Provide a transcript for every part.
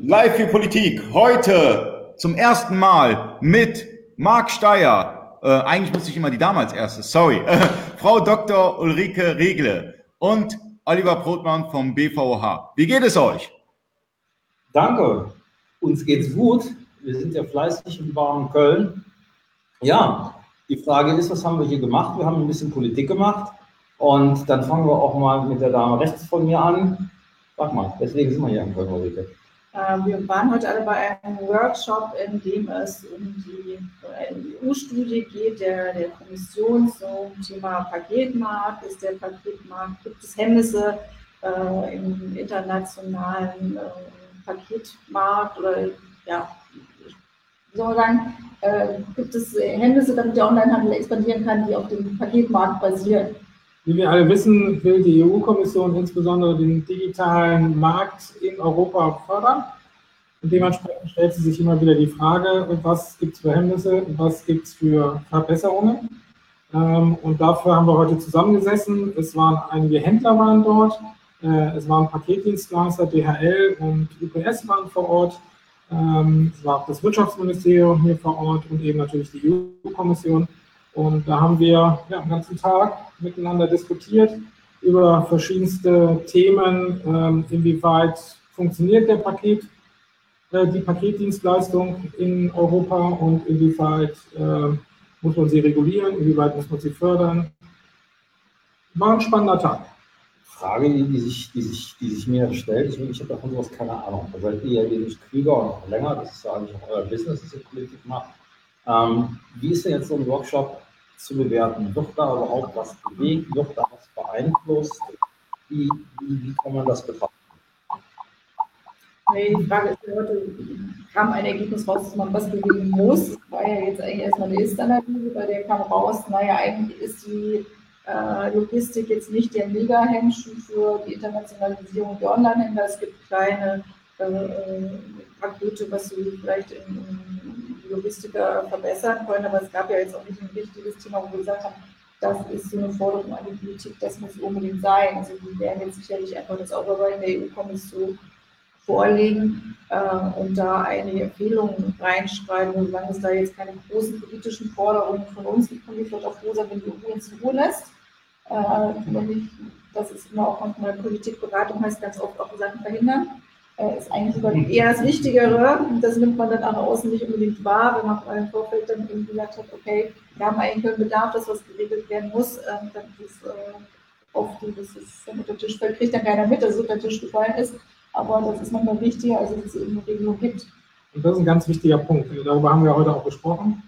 Live für Politik heute zum ersten Mal mit Marc Steyer. Äh, eigentlich musste ich immer die damals erste, sorry. Frau Dr. Ulrike Regle und Oliver Brotmann vom BVH. Wie geht es euch? Danke. Uns geht's gut. Wir sind ja fleißig im warmen Köln. Ja, die Frage ist, was haben wir hier gemacht? Wir haben ein bisschen Politik gemacht. Und dann fangen wir auch mal mit der Dame rechts von mir an. Sag mal, weswegen sind wir hier in Köln, Ulrike? Äh, wir waren heute alle bei einem Workshop, in dem es um die EU-Studie geht, der, der Kommission zum Thema Paketmarkt. Ist der Paketmarkt, gibt es Hemmnisse äh, im internationalen äh, Paketmarkt oder ja, wie soll man sagen, äh, gibt es Hemmnisse, damit der Onlinehandel expandieren kann, die auf dem Paketmarkt basieren? Wie wir alle wissen, will die EU-Kommission insbesondere den digitalen Markt in Europa fördern. Und dementsprechend stellt sie sich immer wieder die Frage, was gibt es für Hemmnisse, was gibt es für Verbesserungen. Ähm, und dafür haben wir heute zusammengesessen. Es waren einige Händler waren dort, äh, es waren Paketdienstleister, DHL und UPS waren vor Ort. Ähm, es war auch das Wirtschaftsministerium hier vor Ort und eben natürlich die EU-Kommission. Und da haben wir ja, den ganzen Tag miteinander diskutiert über verschiedenste Themen, ähm, inwieweit funktioniert der Paket, äh, die Paketdienstleistung in Europa und inwieweit äh, muss man sie regulieren, inwieweit muss man sie fördern. War ein spannender Tag. Frage, die sich, die sich, die sich mir stellt, ich, ich habe davon sowas keine Ahnung. Da seid ihr ja wesentlich klüger und auch länger, das ist ja eigentlich auch euer Business, das ihr Politik macht. Ähm, wie ist denn jetzt so ein Workshop zu bewerten? Wird da überhaupt was bewegt? Wird da was beeinflusst? Wie, wie, wie kann man das betrachten? Nee, die Frage ist, heute kam ein Ergebnis raus, dass man was bewegen muss. War ja jetzt eigentlich erstmal eine Ist-Analyse, bei der kam raus, naja, eigentlich ist die äh, Logistik jetzt nicht der Mega-Hemmschuh für die Internationalisierung der Online-Händler. Es gibt kleine äh, Pakete, was sie vielleicht in, in Logistiker verbessern können, aber es gab ja jetzt auch nicht ein wichtiges Thema, wo wir gesagt haben, das ist so eine Forderung an die Politik, das muss unbedingt sein. Also die werden jetzt sicherlich einfach das Aufarbeiten der EU-Kommission vorlegen äh, und da einige Empfehlungen reinschreiben. Solange es da jetzt keine großen politischen Forderungen von uns gibt, können wir vielleicht auch froh sein, wenn die EU uns in Ruhe lässt. Äh, ich, das ist immer auch manchmal Politikberatung, heißt ganz oft auch Sachen verhindern. Äh, ist eigentlich eher das Wichtigere. Das nimmt man dann nach außen nicht unbedingt wahr, wenn man im Vorfeld dann irgendwie gesagt hat, okay, wir haben eigentlich einen Bedarf, dass was geregelt werden muss. Äh, dann ist es äh, oft, dass es dann unter Tisch fällt, kriegt dann keiner mit, dass es unter Tisch gefallen ist aber das ist manchmal wichtiger, als dass es eben eine Regelung gibt. Und das ist ein ganz wichtiger Punkt. Darüber haben wir heute auch gesprochen.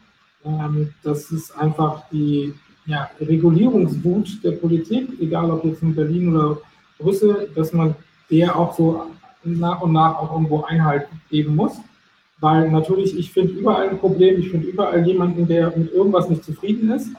Ähm, das ist einfach die ja, Regulierungswut der Politik, egal ob jetzt in Berlin oder Brüssel, dass man der auch so nach und nach auch irgendwo Einhalt geben muss. Weil natürlich, ich finde überall ein Problem, ich finde überall jemanden, der mit irgendwas nicht zufrieden ist.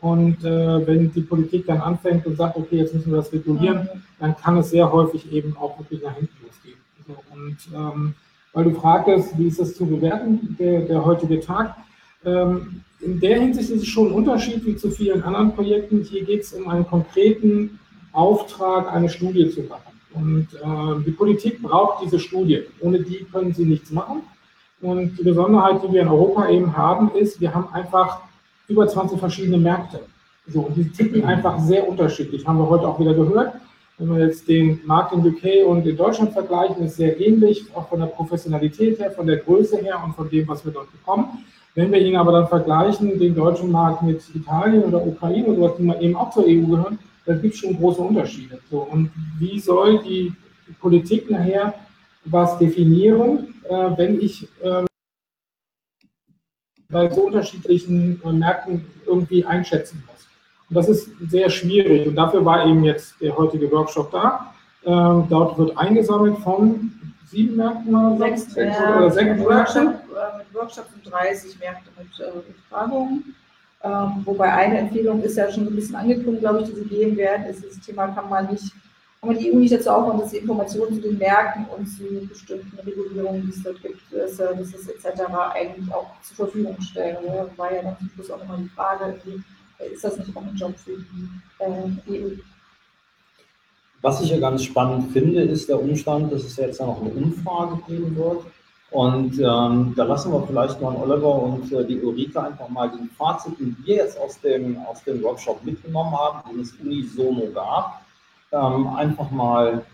Und äh, wenn die Politik dann anfängt und sagt, okay, jetzt müssen wir das regulieren, dann kann es sehr häufig eben auch wirklich nach hinten losgehen. So, und ähm, weil du fragtest, wie ist das zu bewerten, der, der heutige Tag? Ähm, in der Hinsicht ist es schon ein Unterschied wie zu vielen anderen Projekten. Hier geht es um einen konkreten Auftrag, eine Studie zu machen. Und äh, die Politik braucht diese Studie. Ohne die können sie nichts machen. Und die Besonderheit, die wir in Europa eben haben, ist, wir haben einfach über 20 verschiedene Märkte. So, und die ticken einfach sehr unterschiedlich, haben wir heute auch wieder gehört. Wenn wir jetzt den Markt in UK und in Deutschland vergleichen, ist sehr ähnlich, auch von der Professionalität her, von der Größe her und von dem, was wir dort bekommen. Wenn wir ihn aber dann vergleichen, den deutschen Markt mit Italien oder Ukraine oder was die eben auch zur EU gehören, dann gibt es schon große Unterschiede. So, und wie soll die Politik nachher was definieren, äh, wenn ich äh, bei so unterschiedlichen äh, Märkten irgendwie einschätzen muss. Und das ist sehr schwierig. Und dafür war eben jetzt der heutige Workshop da. Ähm, dort wird eingesammelt von sieben Märkten oder sechs, sechs äh, oder sechs mit Workshop, äh, mit Workshops und 30 Märkte mit äh, Befragungen. Ähm, wobei eine Empfehlung ist ja schon ein bisschen angekommen, glaube ich, die Sie geben werden, ist das Thema, kann man nicht kann man die EU nicht dazu aufbauen, dass sie Informationen zu den Märkten und zu bestimmten Regulierungen, die es dort gibt, Services etc. eigentlich auch zur Verfügung stellen. Da war ja dann zum Schluss auch nochmal die Frage, wie, ist das nicht auch ein Job für die äh, EU? Was ich ja ganz spannend finde, ist der Umstand, dass es jetzt noch eine Umfrage geben wird. Und ähm, da lassen wir vielleicht mal Oliver und äh, die Ulrike einfach mal den Fazit, den wir jetzt aus dem, aus dem Workshop mitgenommen haben, den es unisono gab, ähm, einfach mal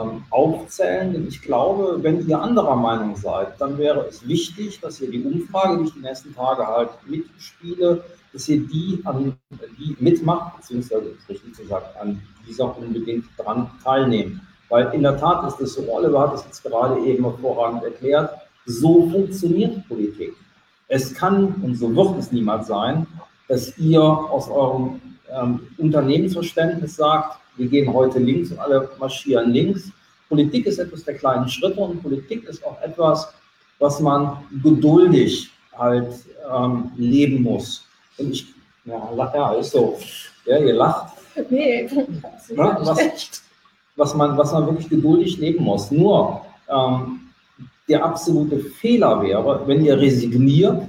ähm, aufzählen. Denn ich glaube, wenn ihr anderer Meinung seid, dann wäre es wichtig, dass ihr die Umfrage, die ich die nächsten Tage halt mitspiele, dass ihr die, an, die mitmacht, beziehungsweise richtig zu sagen, an dieser unbedingt dran teilnehmen. Weil in der Tat ist es so, Oliver hat es jetzt gerade eben hervorragend erklärt, so funktioniert Politik. Es kann und so wird es niemals sein, dass ihr aus eurem ähm, Unternehmensverständnis sagt, wir gehen heute links und alle marschieren links. Politik ist etwas der kleinen Schritte und Politik ist auch etwas, was man geduldig halt ähm, leben muss. Und ich, ja, ja, ist so. Ja, ihr lacht. Nee, das ist ja, was, was, man, was man wirklich geduldig leben muss. Nur ähm, der absolute Fehler wäre, wenn ihr resigniert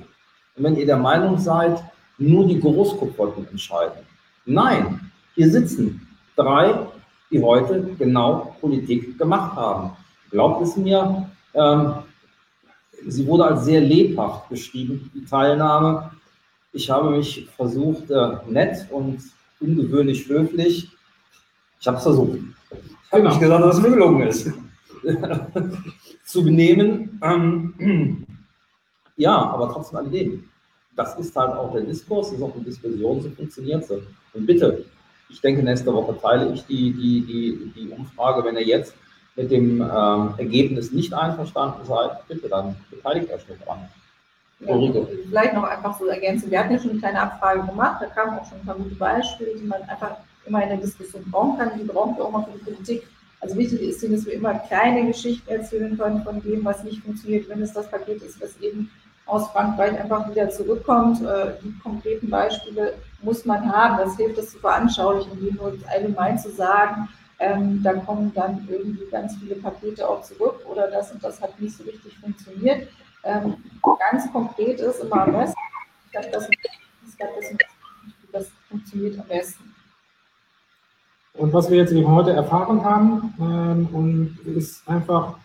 und wenn ihr der Meinung seid, nur die Großkopf wollten entscheiden. Nein, hier sitzen drei, die heute genau Politik gemacht haben. Glaubt es mir, ähm, sie wurde als sehr lebhaft beschrieben, die Teilnahme. Ich habe mich versucht, äh, nett und ungewöhnlich höflich. Ich habe es versucht. Ich habe genau. nicht gesagt, dass es mir gelungen ist. zu benehmen. Ähm, ja, aber trotzdem alledem. Das ist halt auch der Diskurs, das ist auch eine Diskussion, so funktioniert sie. Und bitte, ich denke, nächste Woche teile ich die, die, die, die Umfrage. Wenn ihr jetzt mit dem ähm, Ergebnis nicht einverstanden seid, bitte dann beteiligt euch mit dran. Ja, vielleicht noch einfach so ergänzen. Wir hatten ja schon eine kleine Abfrage gemacht, da kamen auch schon ein paar gute Beispiele, die man einfach immer in der Diskussion brauchen kann. Die brauchen wir auch mal für die Politik. Also wichtig ist, dass wir immer kleine Geschichten erzählen können von dem, was nicht funktioniert, wenn es das Paket ist, was eben aus Frankreich einfach wieder zurückkommt. Äh, die konkreten Beispiele muss man haben. Das hilft, das zu veranschaulichen, wie nur allgemein zu sagen, ähm, da kommen dann irgendwie ganz viele Pakete auch zurück oder das und das hat nicht so richtig funktioniert. Ähm, ganz konkret ist immer am besten, das, das, das, das funktioniert am besten. Und was wir jetzt eben heute erfahren haben, ähm, und ist einfach,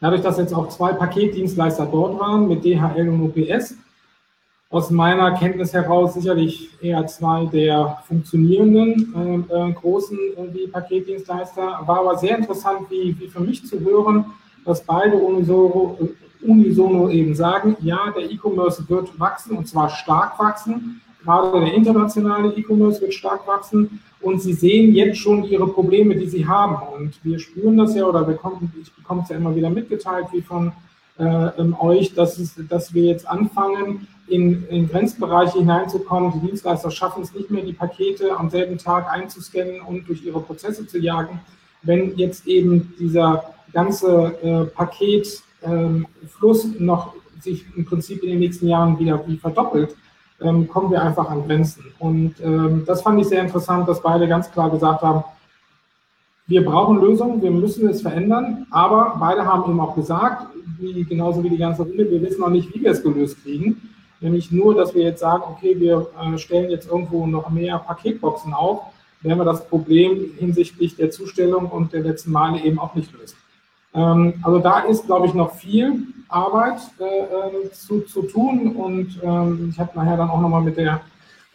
dadurch, dass jetzt auch zwei Paketdienstleister dort waren mit DHL und UPS, aus meiner Kenntnis heraus sicherlich eher zwei der funktionierenden äh, äh, großen äh, Paketdienstleister. War aber sehr interessant, wie, wie für mich zu hören, dass beide unisono, unisono eben sagen, ja, der E-Commerce wird wachsen und zwar stark wachsen. Gerade der internationale E-Commerce wird stark wachsen und sie sehen jetzt schon ihre Probleme, die sie haben. Und wir spüren das ja oder bekommen, ich bekomme es ja immer wieder mitgeteilt, wie von äh, euch, dass, es, dass wir jetzt anfangen, in, in Grenzbereiche hineinzukommen. Die Dienstleister schaffen es nicht mehr, die Pakete am selben Tag einzuscannen und durch ihre Prozesse zu jagen. Wenn jetzt eben dieser ganze äh, Paketfluss ähm, noch sich im Prinzip in den nächsten Jahren wieder wie verdoppelt, ähm, kommen wir einfach an Grenzen. Und ähm, das fand ich sehr interessant, dass beide ganz klar gesagt haben, wir brauchen Lösungen, wir müssen es verändern, aber beide haben eben auch gesagt, wie, genauso wie die ganze Runde, wir wissen noch nicht, wie wir es gelöst kriegen. Nämlich nur, dass wir jetzt sagen, okay, wir äh, stellen jetzt irgendwo noch mehr Paketboxen auf, werden wir das Problem hinsichtlich der Zustellung und der letzten Male eben auch nicht lösen. Ähm, also da ist, glaube ich, noch viel Arbeit äh, ähm, zu, zu tun und ähm, ich habe nachher dann auch nochmal mit der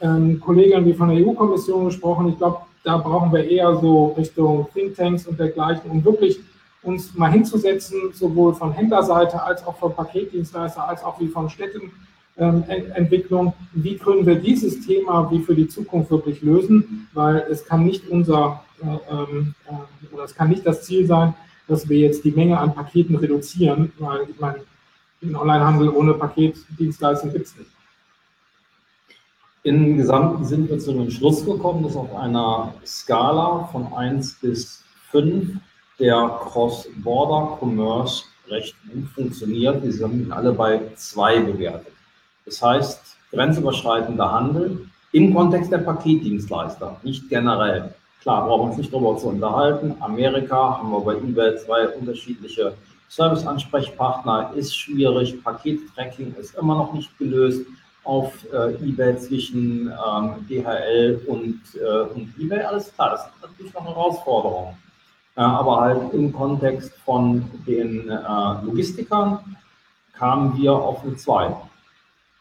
ähm, Kollegin wie von der EU-Kommission gesprochen. Ich glaube, da brauchen wir eher so Richtung Thinktanks und dergleichen, um wirklich uns mal hinzusetzen, sowohl von Händlerseite als auch von Paketdienstleister, als auch wie von Städtenentwicklung. wie können wir dieses Thema wie für die Zukunft wirklich lösen? Weil es kann nicht unser, äh, ähm, äh, oder es kann nicht das Ziel sein, dass wir jetzt die Menge an Paketen reduzieren, weil ich meine, den Onlinehandel ohne Paketdienstleistung gibt es nicht. Im Gesamten sind wir zu dem Schluss gekommen, dass auf einer Skala von 1 bis 5 der Cross-Border-Commerce recht gut funktioniert. Die sind alle bei 2 bewertet. Das heißt, grenzüberschreitender Handel im Kontext der Paketdienstleister, nicht generell. Klar, brauchen wir uns nicht darüber zu unterhalten. Amerika haben wir bei eBay zwei unterschiedliche Service-Ansprechpartner, ist schwierig. Pakettracking ist immer noch nicht gelöst auf äh, eBay zwischen ähm, DHL und, äh, und eBay. Alles klar, das ist natürlich noch eine Herausforderung. äh, aber halt im Kontext von den äh, Logistikern kamen wir auf eine 2.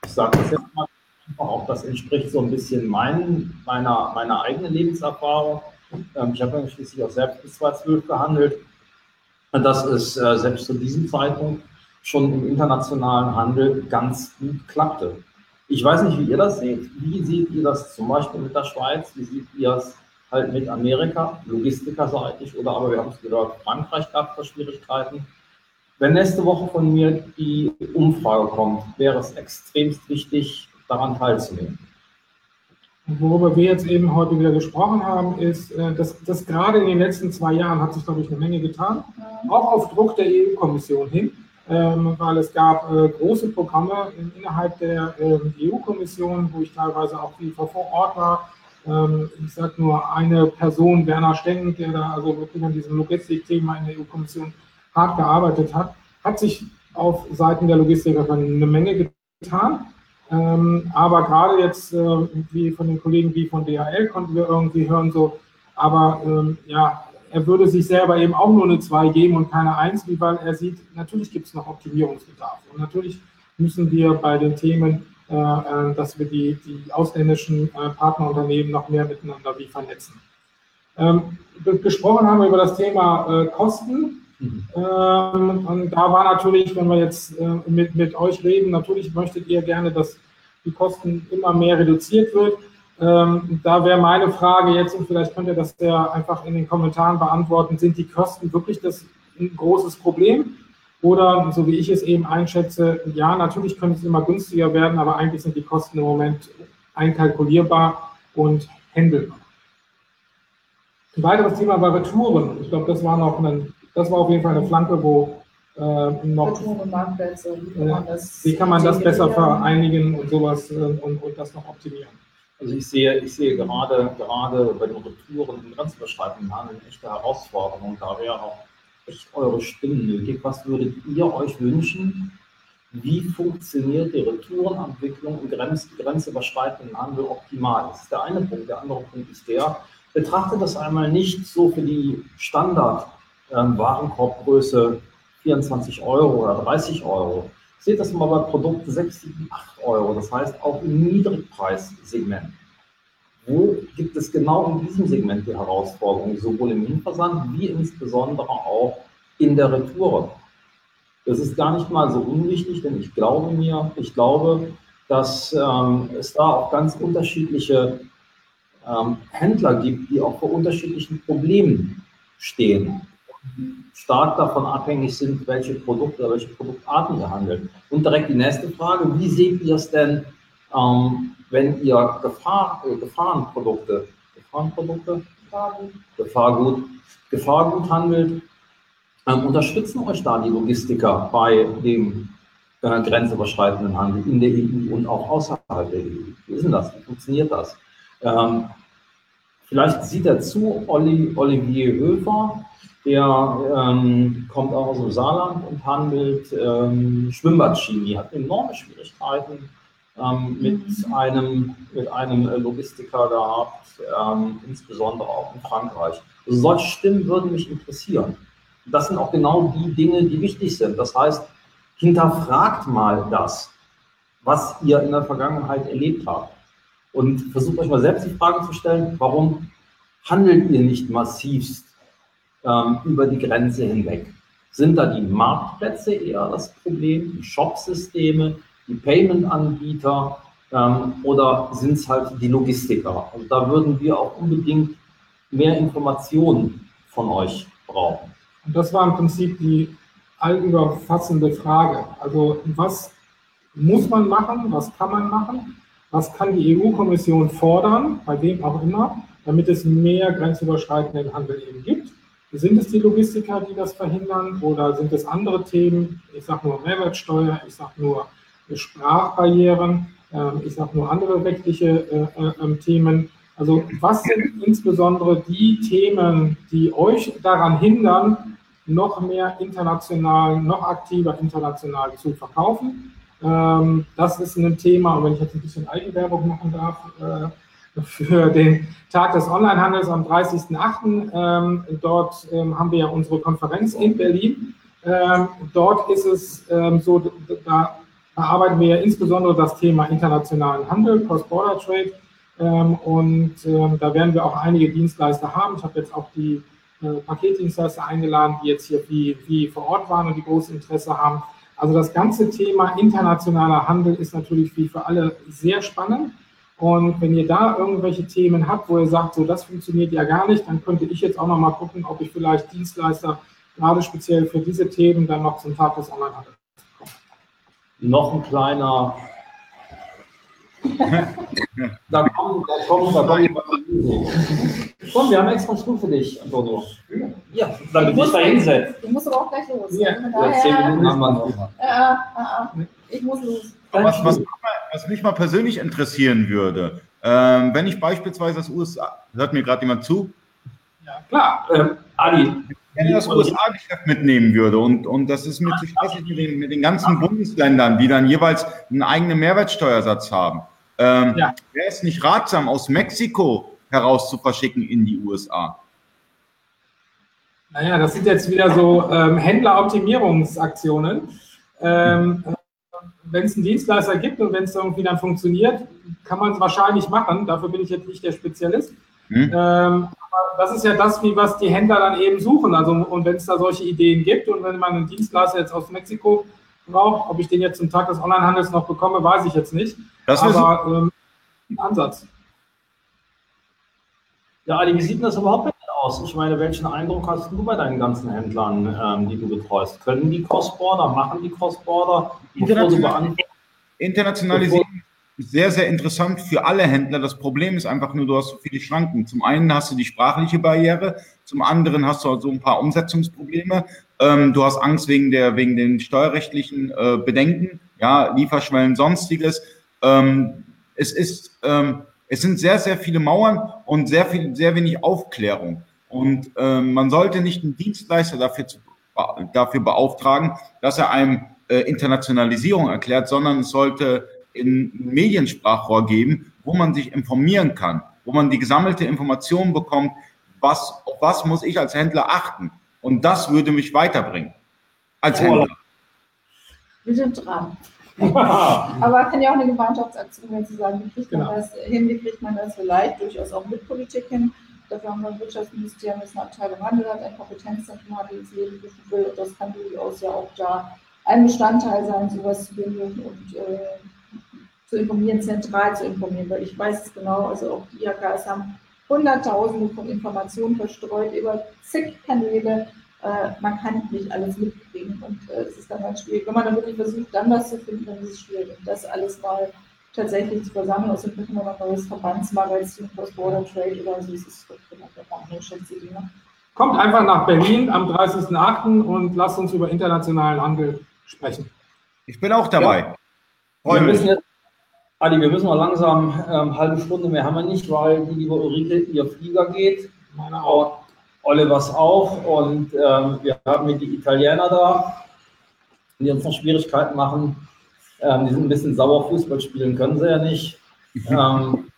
Ich sage das jetzt mal auch, das entspricht so ein bisschen mein, meiner, meiner eigenen Lebenserfahrung. Ähm, ich habe ja schließlich auch selbst bis 2012 gehandelt. Das ist äh, selbst zu diesem Zeitpunkt schon im internationalen Handel ganz gut klappte. Ich weiß nicht, wie ihr das seht. Wie seht ihr das zum Beispiel mit der Schweiz? Wie seht ihr es halt mit Amerika, logistikerseitig? Oder aber wir haben es gehört, Frankreich gab es Schwierigkeiten. Wenn nächste Woche von mir die Umfrage kommt, wäre es extremst wichtig, daran teilzunehmen. Worüber wir jetzt eben heute wieder gesprochen haben, ist, äh, dass, dass gerade in den letzten zwei Jahren hat sich, glaube ich, eine Menge getan, auch auf Druck der EU-Kommission hin, ähm, weil es gab äh, große Programme innerhalb der ähm, EU-Kommission, wo ich teilweise auch viel vor Ort war. Ähm, ich sage nur eine Person, Werner Steng, der da also wirklich an diesem Logistikthema in der EU-Kommission hart gearbeitet hat, hat sich auf Seiten der Logistiker eine Menge getan. Ähm, aber gerade jetzt, äh, wie von den Kollegen wie von DHL, konnten wir irgendwie hören, so, aber ähm, ja, er würde sich selber eben auch nur eine 2 geben und keine 1, weil er sieht, natürlich gibt es noch Optimierungsbedarf. Und natürlich müssen wir bei den Themen, äh, äh, dass wir die, die ausländischen äh, Partnerunternehmen noch mehr miteinander wie vernetzen. Ähm, gesprochen haben wir über das Thema äh, Kosten. Mhm. Ähm, und da war natürlich, wenn wir jetzt äh, mit, mit euch reden, natürlich möchtet ihr gerne, dass die Kosten immer mehr reduziert wird. Ähm, da wäre meine Frage jetzt, und vielleicht könnt ihr das ja einfach in den Kommentaren beantworten, sind die Kosten wirklich das ein großes Problem? Oder, so wie ich es eben einschätze, ja, natürlich könnte es immer günstiger werden, aber eigentlich sind die Kosten im Moment einkalkulierbar und händelbar. Ein weiteres Thema war Retouren. Ich glaube, das war noch ein das war auf jeden Fall eine Flanke, wo äh, noch. Und Marktplätze, wie kann man das, wie kann man das besser vereinigen und sowas äh, und, und das noch optimieren? Also ich sehe, ich sehe gerade, gerade bei den Retouren im grenzüberschreitenden Handel eine echte Herausforderung. Da wäre auch echt eure Stimmen nötig. Was würdet ihr euch wünschen? Wie funktioniert die Retourenentwicklung im Grenz, grenzüberschreitenden Handel optimal? Das ist der eine Punkt. Der andere Punkt ist der, betrachtet das einmal nicht so für die Standard- ähm, Warenkorbgröße 24 Euro oder 30 Euro. Seht das mal bei Produkten 6, 7, 8 Euro. Das heißt auch im Niedrigpreissegment. Wo gibt es genau in diesem Segment die Herausforderungen, sowohl im Hinversand wie insbesondere auch in der Retour? Das ist gar nicht mal so unwichtig, denn ich glaube mir, ich glaube, dass ähm, es da auch ganz unterschiedliche ähm, Händler gibt, die auch vor unterschiedlichen Problemen stehen stark davon abhängig sind, welche Produkte, welche Produktarten ihr handelt. Und direkt die nächste Frage, wie seht ihr es denn, ähm, wenn ihr Gefahr, äh, Gefahrenprodukte, Gefahrenprodukte, Gefahrgut, Gefahrgut, Gefahrgut handelt, ähm, unterstützen euch da die Logistiker bei dem äh, grenzüberschreitenden Handel in der EU und auch außerhalb der EU? Wie ist denn das? Wie funktioniert das? Ähm, vielleicht sieht er zu, Olli, Olivier Höfer, der ähm, kommt auch aus dem Saarland und handelt ähm, Schwimmbadchemie, hat enorme Schwierigkeiten ähm, mit, mhm. einem, mit einem Logistiker gehabt, ähm, insbesondere auch in Frankreich. Also solche Stimmen würden mich interessieren. Das sind auch genau die Dinge, die wichtig sind. Das heißt, hinterfragt mal das, was ihr in der Vergangenheit erlebt habt. Und versucht euch mal selbst die Frage zu stellen, warum handelt ihr nicht massivst ähm, über die Grenze hinweg. Sind da die Marktplätze eher das Problem, die Shopsysteme, die Payment-Anbieter ähm, oder sind es halt die Logistiker? Und da würden wir auch unbedingt mehr Informationen von euch brauchen. Und das war im Prinzip die allüberfassende Frage. Also was muss man machen, was kann man machen, was kann die EU-Kommission fordern, bei wem auch immer, damit es mehr grenzüberschreitenden Handel eben gibt. Sind es die Logistiker, die das verhindern oder sind es andere Themen? Ich sage nur Mehrwertsteuer, ich sage nur Sprachbarrieren, ähm, ich sage nur andere rechtliche äh, äh, ähm, Themen. Also was sind insbesondere die Themen, die euch daran hindern, noch mehr international, noch aktiver international zu verkaufen? Ähm, das ist ein Thema, und wenn ich jetzt ein bisschen Eigenwerbung machen darf, äh, für den Tag des Onlinehandels am 30.08. Ähm, dort ähm, haben wir ja unsere Konferenz in Berlin. Ähm, dort ist es ähm, so, da bearbeiten wir ja insbesondere das Thema internationalen Handel, Cross-Border Trade. Ähm, und ähm, da werden wir auch einige Dienstleister haben. Ich habe jetzt auch die äh, Paketdienstleister eingeladen, die jetzt hier wie, wie vor Ort waren und die großes Interesse haben. Also das ganze Thema internationaler Handel ist natürlich wie für alle sehr spannend. Und wenn ihr da irgendwelche Themen habt, wo ihr sagt, so das funktioniert ja gar nicht, dann könnte ich jetzt auch noch mal gucken, ob ich vielleicht Dienstleister gerade speziell für diese Themen dann noch zum Tag des Onlinehandels bekomme. Noch ein kleiner da kommen, da kommen, da kommen. Komm, wir haben extra Stuhl für dich, Antonio. Ja, damit du dich da hinsetzt. Du musst aber auch gleich los. Ja, Von Ja, zehn daher, Minuten haben wir noch. äh, äh, äh, ich muss los. Was, was, was mich mal persönlich interessieren würde, ähm, wenn ich beispielsweise das USA, hört mir gerade jemand zu, Ja, klar. Ähm, Ali, wenn ich das USA-Geschäft mitnehmen würde und, und das ist mit, ich weiß nicht, mit, den, mit den ganzen Bundesländern, die dann jeweils einen eigenen Mehrwertsteuersatz haben, ähm, Ja. wäre es nicht ratsam, aus Mexiko heraus zu verschicken in die USA? Naja, das sind jetzt wieder so ähm, Händleroptimierungsaktionen. Ähm, wenn es einen Dienstleister gibt und wenn es irgendwie dann funktioniert, kann man es wahrscheinlich machen. Dafür bin ich jetzt nicht der Spezialist. Hm? Ähm, aber das ist ja das, wie was die Händler dann eben suchen. Also und wenn es da solche Ideen gibt und wenn man einen Dienstleister jetzt aus Mexiko braucht, ob ich den jetzt zum Tag des Onlinehandels noch bekomme, weiß ich jetzt nicht. Das aber ähm, ein Ansatz. ja, Ali, wie sieht denn das überhaupt mit aus? Ich meine, welchen Eindruck hast du bei deinen ganzen Händlern, ähm, die du betreust? Können die Cross-Border, machen die Cross-Border? International- Internationalisierung ist sehr, sehr interessant für alle Händler. Das Problem ist einfach nur, du hast so viele Schranken. Zum einen hast du die sprachliche Barriere, zum anderen hast du halt so ein paar Umsetzungsprobleme. Ähm, du hast Angst wegen der, wegen den steuerrechtlichen äh, Bedenken, ja, Lieferschwellen, sonstiges. Ähm, es ist, ähm, es sind sehr, sehr viele Mauern und sehr viel, sehr wenig Aufklärung. Und ähm, man sollte nicht einen Dienstleister dafür, zu, dafür beauftragen, dass er einem äh, Internationalisierung erklärt, sondern es sollte in Mediensprachrohr geben, wo man sich informieren kann, wo man die gesammelte Information bekommt, was, auf was muss ich als Händler achten. Und das würde mich weiterbringen. Als Händler. Wir sind dran. Aber kann ja auch eine Gemeinschaftsaktion sein, zu sagen, wie kriegt man Genau. das hin, wie kriegt man das vielleicht durchaus auch mit Politik hin. Dafür haben wir ein Wirtschaftsministerium, das eine Abteilung Handel hat, ein Kompetenzzentrum die ins Leben gerufen will. Und das kann durchaus ja auch da ein Bestandteil sein, sowas zu bündeln und äh, zu informieren, zentral zu informieren. Weil ich weiß es genau, also auch die IHKs haben Hunderttausende von Informationen verstreut über zig Kanäle. Äh, man kann nicht alles mitkriegen und äh, es ist dann ganz schwierig. Wenn man dann wirklich versucht, dann was zu finden, dann ist es schwierig. Und das alles mal tatsächlich zu versammeln, aus dem machen wir noch ein neues Verbandsmagazin, Cross-Border Trade oder so, das ist eine schätze die? Kommt einfach nach Berlin am 30.08. und lasst uns über internationalen Handel sprechen. Ich bin auch dabei. Freue Wir mich. müssen jetzt, Ali, wir müssen mal langsam, ähm, halbe Stunde mehr haben wir nicht, weil die liebe Ulrike ihr Flieger geht. Meine auch. Und Olivers auch. Und ähm, wir haben hier die Italiener da, die uns noch Schwierigkeiten machen. Ähm, die sind ein bisschen sauer, Fußball spielen können sie ja nicht. ähm,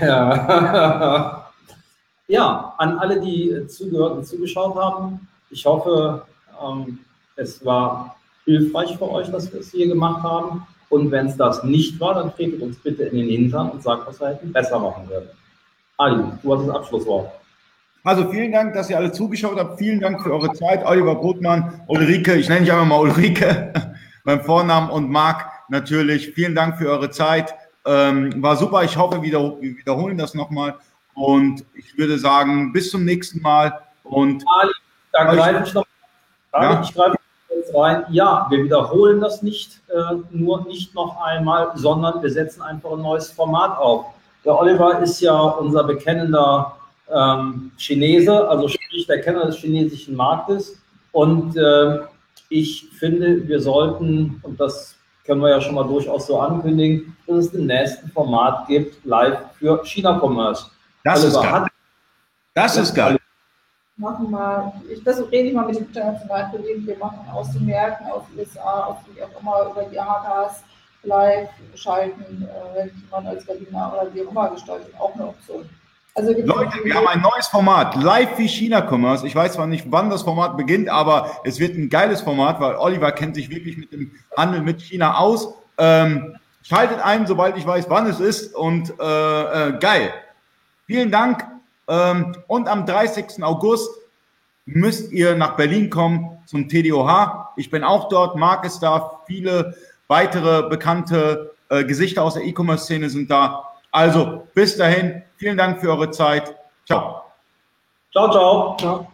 ja. ja, an alle, die zugehört und zugeschaut haben. Ich hoffe, ähm, es war hilfreich für euch, dass wir es hier gemacht haben. Und wenn es das nicht war, dann tretet uns bitte in den Hintern und sagt, was wir hätten besser machen würden. Ali, du hast das Abschlusswort. Also vielen Dank, dass ihr alle zugeschaut habt. Vielen Dank für eure Zeit. Oliver Brotmann, Ulrike, ich nenne dich einfach mal Ulrike beim Vornamen und Marc natürlich. Vielen Dank für eure Zeit. Ähm, war super. Ich hoffe, wir wir wiederholen das nochmal. Und ich würde sagen, bis zum nächsten Mal. Und da greife ich noch. Ja. ich greife jetzt rein. Ja, wir wiederholen das nicht äh, nur nicht noch einmal, sondern wir setzen einfach ein neues Format auf. Der Oliver ist ja unser bekennender ähm, Chinese, also sprich der Kenner des chinesischen Marktes. Und äh, ich finde, wir sollten, und das können wir ja schon mal durchaus so ankündigen, dass es demnächst ein Format gibt, live für China-Commerce. das ist Oliver, geil. hat Das ist geil. machen mal, ich das rede ich mal mit den internationalen Kollegen, wir machen aus den Märkten, aus den USA, aus wie auch immer, über die AHKs, live schalten, äh, wenn man als Webinar oder wie auch immer gestaltet, auch eine Option. Also Leute, wir haben ein neues Format, live wie China-Commerce. Ich weiß zwar nicht, wann das Format beginnt, aber es wird ein geiles Format, weil Oliver kennt sich wirklich mit dem Handel mit China aus. Ähm, schaltet ein, sobald ich weiß, wann es ist und äh, äh, geil. Vielen Dank. Ähm, und am 30. August müsst ihr nach Berlin kommen zum TDOH. Ich bin auch dort, Marc ist da, viele weitere bekannte äh, Gesichter aus der E-Commerce-Szene sind da. Also bis dahin, vielen Dank für eure Zeit. Ciao. Ciao, ciao. Ciao.